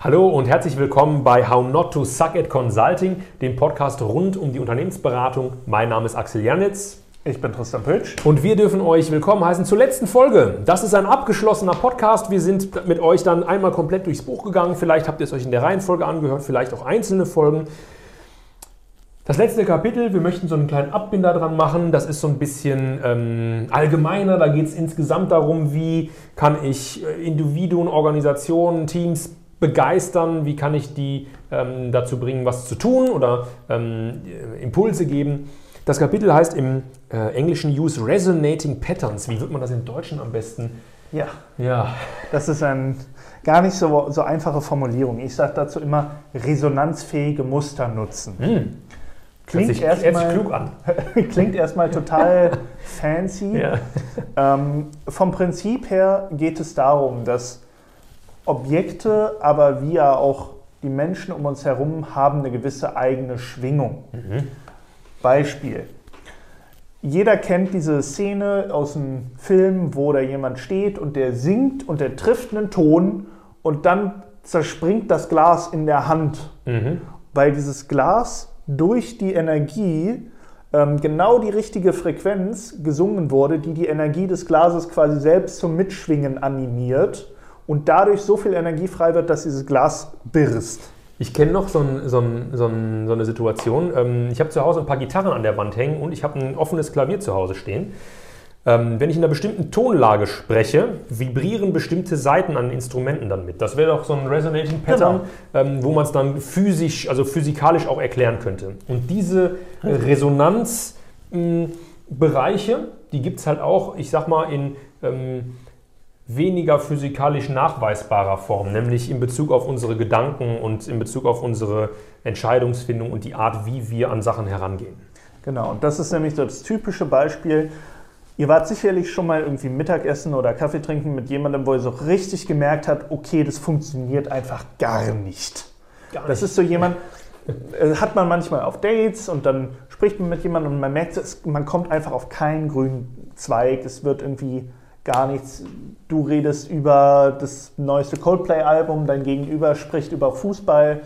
Hallo und herzlich willkommen bei How Not to Suck at Consulting, dem Podcast rund um die Unternehmensberatung. Mein Name ist Axel Janitz. Ich bin Tristan Pölsch. Und wir dürfen euch willkommen heißen zur letzten Folge. Das ist ein abgeschlossener Podcast. Wir sind mit euch dann einmal komplett durchs Buch gegangen. Vielleicht habt ihr es euch in der Reihenfolge angehört, vielleicht auch einzelne Folgen. Das letzte Kapitel, wir möchten so einen kleinen Abbinder dran machen. Das ist so ein bisschen ähm, allgemeiner. Da geht es insgesamt darum, wie kann ich äh, Individuen, Organisationen, Teams begeistern, wie kann ich die ähm, dazu bringen, was zu tun oder ähm, Impulse geben. Das Kapitel heißt im äh, Englischen Use Resonating Patterns. Wie wird man das im Deutschen am besten? Ja, ja. das ist eine gar nicht so, so einfache Formulierung. Ich sage dazu immer resonanzfähige Muster nutzen. Hm. Klingt erstmal klug an. klingt erstmal total fancy. Ja. Ähm, vom Prinzip her geht es darum, dass Objekte, aber wir auch die Menschen um uns herum haben eine gewisse eigene Schwingung. Mhm. Beispiel. Jeder kennt diese Szene aus dem Film, wo da jemand steht und der singt und der trifft einen Ton und dann zerspringt das Glas in der Hand, mhm. weil dieses Glas durch die Energie ähm, genau die richtige Frequenz gesungen wurde, die die Energie des Glases quasi selbst zum Mitschwingen animiert und dadurch so viel Energie frei wird, dass dieses Glas birst. Ich kenne noch so, ein, so, ein, so, ein, so, eine Situation. Ähm, ich habe zu Hause ein paar Gitarren an der Wand hängen und ich habe ein offenes Klavier zu Hause stehen. Ähm, wenn ich in einer bestimmten Tonlage spreche, vibrieren bestimmte Seiten an Instrumenten dann mit. Das wäre doch so ein Resonating Pattern, genau. wo man es dann physisch, also physikalisch auch erklären könnte. Und diese Resonanzbereiche, die gibt es halt auch, ich sag mal, in weniger physikalisch nachweisbarer Form, nämlich in Bezug auf unsere Gedanken und in Bezug auf unsere Entscheidungsfindung und die Art, wie wir an Sachen herangehen. Genau, und das ist nämlich das typische Beispiel. Ihr wart sicherlich schon mal irgendwie Mittagessen oder Kaffee trinken mit jemandem, wo ihr so richtig gemerkt habt, okay, das funktioniert einfach gar nicht. Gar nicht. Das ist so jemand, äh, hat man manchmal auf Dates und dann spricht man mit jemandem und man merkt, man kommt einfach auf keinen grünen Zweig. Es wird irgendwie gar nichts. Du redest über das neueste Coldplay-Album, dein Gegenüber spricht über Fußball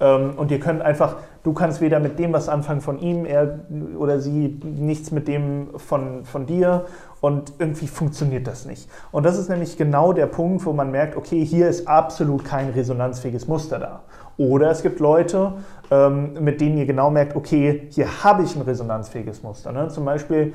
ähm, und ihr könnt einfach, du kannst weder mit dem was anfangen von ihm, er oder sie nichts mit dem von, von dir und irgendwie funktioniert das nicht. Und das ist nämlich genau der Punkt, wo man merkt, okay, hier ist absolut kein resonanzfähiges Muster da. Oder es gibt Leute, ähm, mit denen ihr genau merkt, okay, hier habe ich ein resonanzfähiges Muster. Ne? Zum Beispiel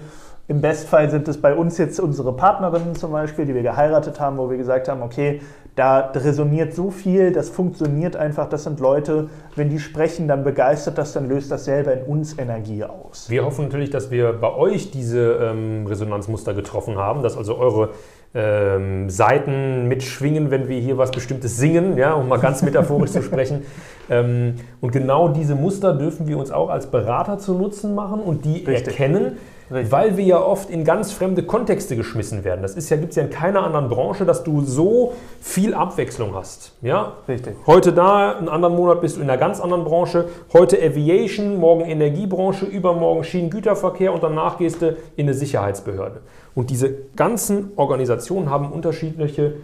im Bestfall sind es bei uns jetzt unsere Partnerinnen zum Beispiel, die wir geheiratet haben, wo wir gesagt haben, okay, da resoniert so viel, das funktioniert einfach, das sind Leute, wenn die sprechen, dann begeistert das, dann löst das selber in uns Energie aus. Wir hoffen natürlich, dass wir bei euch diese ähm, Resonanzmuster getroffen haben, dass also eure ähm, Seiten mitschwingen, wenn wir hier was Bestimmtes singen, ja, um mal ganz metaphorisch zu sprechen. Ähm, und genau diese Muster dürfen wir uns auch als Berater zu Nutzen machen und die Richtig. erkennen Richtig. weil wir ja oft in ganz fremde Kontexte geschmissen werden. Das ja, gibt es ja in keiner anderen Branche, dass du so viel Abwechslung hast. Ja? Richtig. Heute da, einen anderen Monat bist du in einer ganz anderen Branche. Heute Aviation, morgen Energiebranche, übermorgen Schienengüterverkehr und danach gehst du in eine Sicherheitsbehörde. Und diese ganzen Organisationen haben unterschiedliche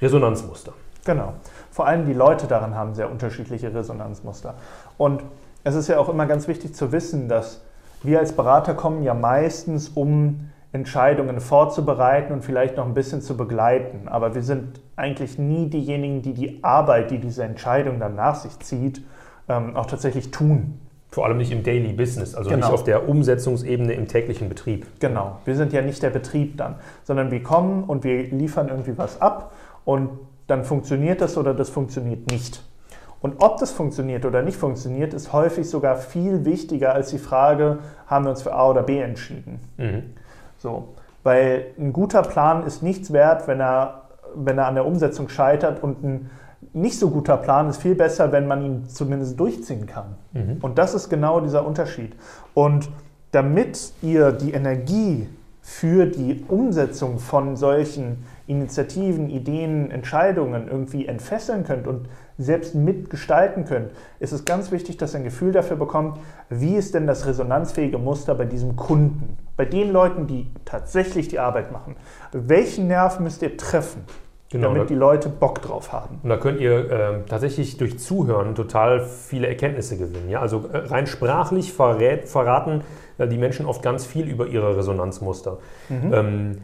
Resonanzmuster. Genau. Vor allem die Leute daran haben sehr unterschiedliche Resonanzmuster. Und es ist ja auch immer ganz wichtig zu wissen, dass wir als Berater kommen ja meistens, um Entscheidungen vorzubereiten und vielleicht noch ein bisschen zu begleiten. Aber wir sind eigentlich nie diejenigen, die die Arbeit, die diese Entscheidung dann nach sich zieht, ähm, auch tatsächlich tun. Vor allem nicht im Daily Business, also genau. nicht auf der Umsetzungsebene im täglichen Betrieb. Genau, wir sind ja nicht der Betrieb dann, sondern wir kommen und wir liefern irgendwie was ab und dann funktioniert das oder das funktioniert nicht. Und ob das funktioniert oder nicht funktioniert, ist häufig sogar viel wichtiger als die Frage, haben wir uns für A oder B entschieden. Mhm. So, weil ein guter Plan ist nichts wert, wenn er, wenn er an der Umsetzung scheitert und ein nicht so guter Plan ist viel besser, wenn man ihn zumindest durchziehen kann. Mhm. Und das ist genau dieser Unterschied. Und damit ihr die Energie für die Umsetzung von solchen Initiativen, Ideen, Entscheidungen irgendwie entfesseln könnt und selbst mitgestalten könnt, ist es ganz wichtig, dass ihr ein Gefühl dafür bekommt, wie ist denn das resonanzfähige Muster bei diesem Kunden, bei den Leuten, die tatsächlich die Arbeit machen. Welchen Nerv müsst ihr treffen? Genau, damit die Leute Bock drauf haben. Und da könnt ihr äh, tatsächlich durch Zuhören total viele Erkenntnisse gewinnen. Ja? Also äh, rein sprachlich verrät, verraten äh, die Menschen oft ganz viel über ihre Resonanzmuster. Mhm. Ähm,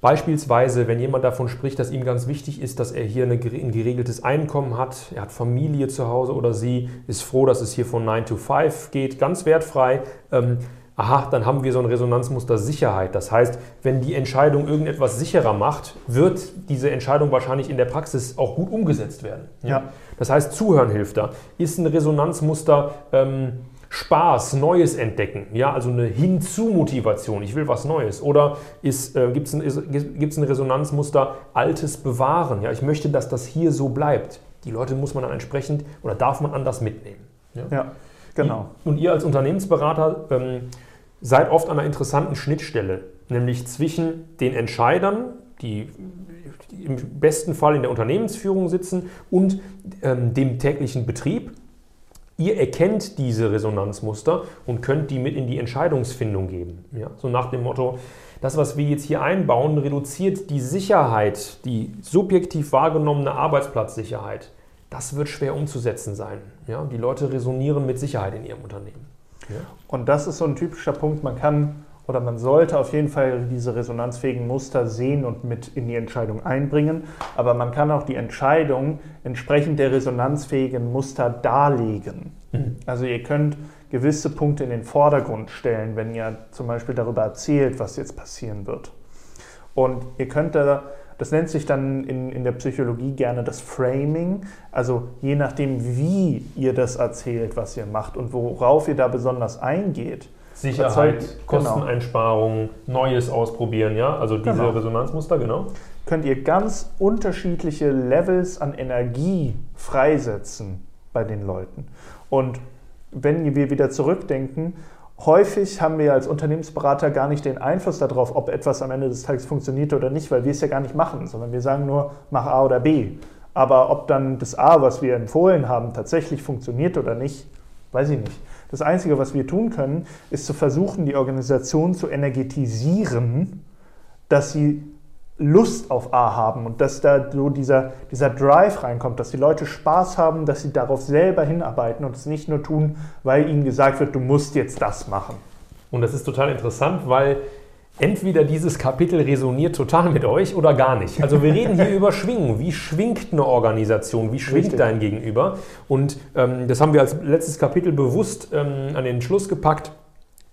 Beispielsweise, wenn jemand davon spricht, dass ihm ganz wichtig ist, dass er hier eine, ein geregeltes Einkommen hat, er hat Familie zu Hause oder sie ist froh, dass es hier von 9 to 5 geht, ganz wertfrei. Ähm, aha, dann haben wir so ein Resonanzmuster Sicherheit. Das heißt, wenn die Entscheidung irgendetwas sicherer macht, wird diese Entscheidung wahrscheinlich in der Praxis auch gut umgesetzt werden. Ja. Das heißt, Zuhören hilft da. Ist ein Resonanzmuster ähm, Spaß, Neues entdecken, ja, also eine Hinzu-Motivation, ich will was Neues. Oder äh, gibt es ein, ein Resonanzmuster, Altes bewahren, ja, ich möchte, dass das hier so bleibt. Die Leute muss man dann entsprechend oder darf man anders mitnehmen. Ja, ja genau. Und ihr als Unternehmensberater ähm, seid oft an einer interessanten Schnittstelle, nämlich zwischen den Entscheidern, die im besten Fall in der Unternehmensführung sitzen, und ähm, dem täglichen Betrieb Ihr erkennt diese Resonanzmuster und könnt die mit in die Entscheidungsfindung geben. Ja? So nach dem Motto, das, was wir jetzt hier einbauen, reduziert die Sicherheit, die subjektiv wahrgenommene Arbeitsplatzsicherheit. Das wird schwer umzusetzen sein. Ja? Die Leute resonieren mit Sicherheit in ihrem Unternehmen. Ja? Und das ist so ein typischer Punkt. Man kann oder man sollte auf jeden Fall diese resonanzfähigen Muster sehen und mit in die Entscheidung einbringen. Aber man kann auch die Entscheidung entsprechend der resonanzfähigen Muster darlegen. Mhm. Also ihr könnt gewisse Punkte in den Vordergrund stellen, wenn ihr zum Beispiel darüber erzählt, was jetzt passieren wird. Und ihr könnt da, das nennt sich dann in, in der Psychologie gerne das Framing. Also je nachdem, wie ihr das erzählt, was ihr macht und worauf ihr da besonders eingeht, Sicherheit. Kosteneinsparungen, genau. Neues ausprobieren, ja, also diese genau. Resonanzmuster, genau. Könnt ihr ganz unterschiedliche Levels an Energie freisetzen bei den Leuten. Und wenn wir wieder zurückdenken, häufig haben wir als Unternehmensberater gar nicht den Einfluss darauf, ob etwas am Ende des Tages funktioniert oder nicht, weil wir es ja gar nicht machen, sondern wir sagen nur, mach A oder B. Aber ob dann das A, was wir empfohlen haben, tatsächlich funktioniert oder nicht, weiß ich nicht. Das Einzige, was wir tun können, ist zu versuchen, die Organisation zu energetisieren, dass sie Lust auf A haben und dass da so dieser, dieser Drive reinkommt, dass die Leute Spaß haben, dass sie darauf selber hinarbeiten und es nicht nur tun, weil ihnen gesagt wird, du musst jetzt das machen. Und das ist total interessant, weil entweder dieses Kapitel resoniert total mit euch oder gar nicht. Also wir reden hier über Schwingung. Wie schwingt eine Organisation? Wie schwingt Richtig. dein Gegenüber? Und ähm, das haben wir als letztes Kapitel bewusst ähm, an den Schluss gepackt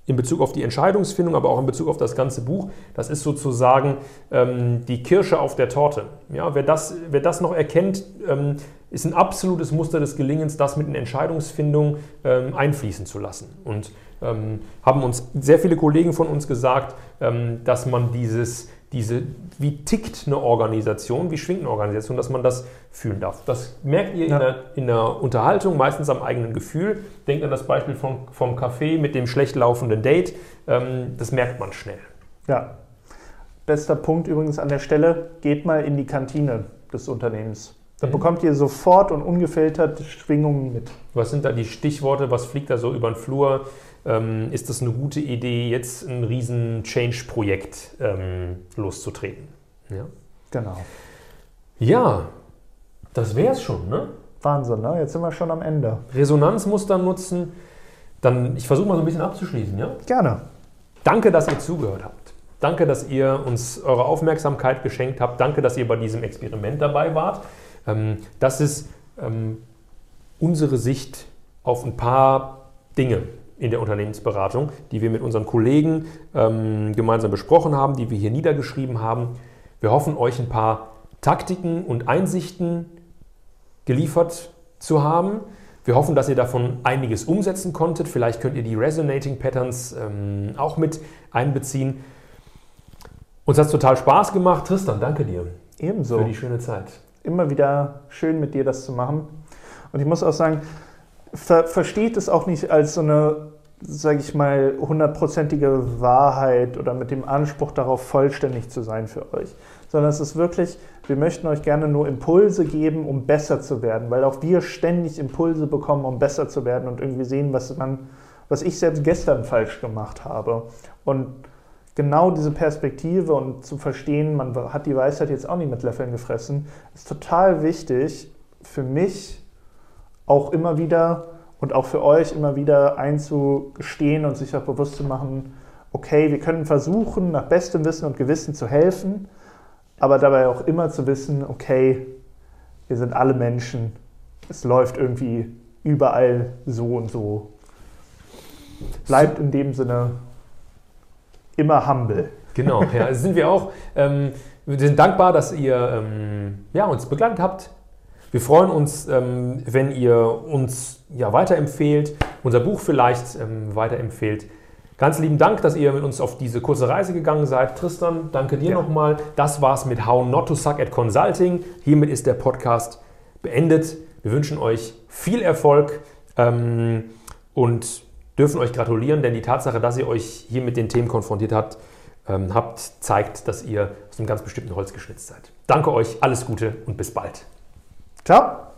in Bezug auf die Entscheidungsfindung, aber auch in Bezug auf das ganze Buch. Das ist sozusagen ähm, die Kirsche auf der Torte. Ja, wer, das, wer das noch erkennt, ähm, ist ein absolutes Muster des Gelingens, das mit in Entscheidungsfindung ähm, einfließen zu lassen. Und ähm, haben uns sehr viele Kollegen von uns gesagt, ähm, dass man dieses, diese, wie tickt eine Organisation, wie schwingt eine Organisation, dass man das fühlen darf. Das merkt ihr ja. in, der, in, der, Unterhaltung, meistens am eigenen Gefühl. Denkt an das Beispiel vom, vom Café mit dem schlecht laufenden Date. Ähm, das merkt man schnell. Ja. Bester Punkt übrigens an der Stelle, geht mal in die Kantine des Unternehmens. Da mhm. bekommt ihr sofort und ungefiltert Schwingungen mit. Was sind da die Stichworte? Was fliegt da so über den Flur? Ähm, ist das eine gute Idee, jetzt ein riesen Change-Projekt ähm, loszutreten. Ja? Genau. Ja, das wäre es schon, ne? Wahnsinn, ne? Jetzt sind wir schon am Ende. Resonanzmuster nutzen. Dann, ich versuche mal so ein bisschen abzuschließen, ja? Gerne. Danke, dass ihr zugehört habt. Danke, dass ihr uns eure Aufmerksamkeit geschenkt habt. Danke, dass ihr bei diesem Experiment dabei wart. Ähm, das ist ähm, unsere Sicht auf ein paar Dinge, in der Unternehmensberatung, die wir mit unseren Kollegen ähm, gemeinsam besprochen haben, die wir hier niedergeschrieben haben. Wir hoffen, euch ein paar Taktiken und Einsichten geliefert zu haben. Wir hoffen, dass ihr davon einiges umsetzen konntet. Vielleicht könnt ihr die Resonating Patterns ähm, auch mit einbeziehen. Uns hat es total Spaß gemacht. Tristan, danke dir. Ebenso. Für die schöne Zeit. Immer wieder schön mit dir das zu machen. Und ich muss auch sagen, ver versteht es auch nicht als so eine, sage ich mal, hundertprozentige Wahrheit oder mit dem Anspruch darauf, vollständig zu sein für euch. Sondern es ist wirklich, wir möchten euch gerne nur Impulse geben, um besser zu werden, weil auch wir ständig Impulse bekommen, um besser zu werden und irgendwie sehen, was man, was ich selbst gestern falsch gemacht habe. Und genau diese Perspektive und zu verstehen, man hat die Weisheit jetzt auch nicht mit Löffeln gefressen, ist total wichtig für mich auch immer wieder und auch für euch immer wieder einzugestehen und sich auch bewusst zu machen, okay, wir können versuchen, nach bestem Wissen und Gewissen zu helfen, aber dabei auch immer zu wissen, okay, wir sind alle Menschen, es läuft irgendwie überall so und so. Bleibt in dem Sinne immer humble. Genau, ja, sind wir auch. Ähm, wir sind dankbar, dass ihr ähm, ja, uns begleitet habt. Wir freuen uns, ähm, wenn ihr uns ja, weiterempfehlt, unser Buch vielleicht ähm, weiterempfehlt. Ganz lieben Dank, dass ihr mit uns auf diese kurze Reise gegangen seid. Tristan, danke dir ja. nochmal. Das war's mit How Not to Suck at Consulting. Hiermit ist der Podcast beendet. Wir wünschen euch viel Erfolg ähm, und dürfen euch gratulieren, denn die Tatsache, dass ihr euch hier mit den Themen konfrontiert habt, ähm, habt, zeigt, dass ihr aus einem ganz bestimmten Holz geschnitzt seid. Danke euch, alles Gute und bis bald. Tchau!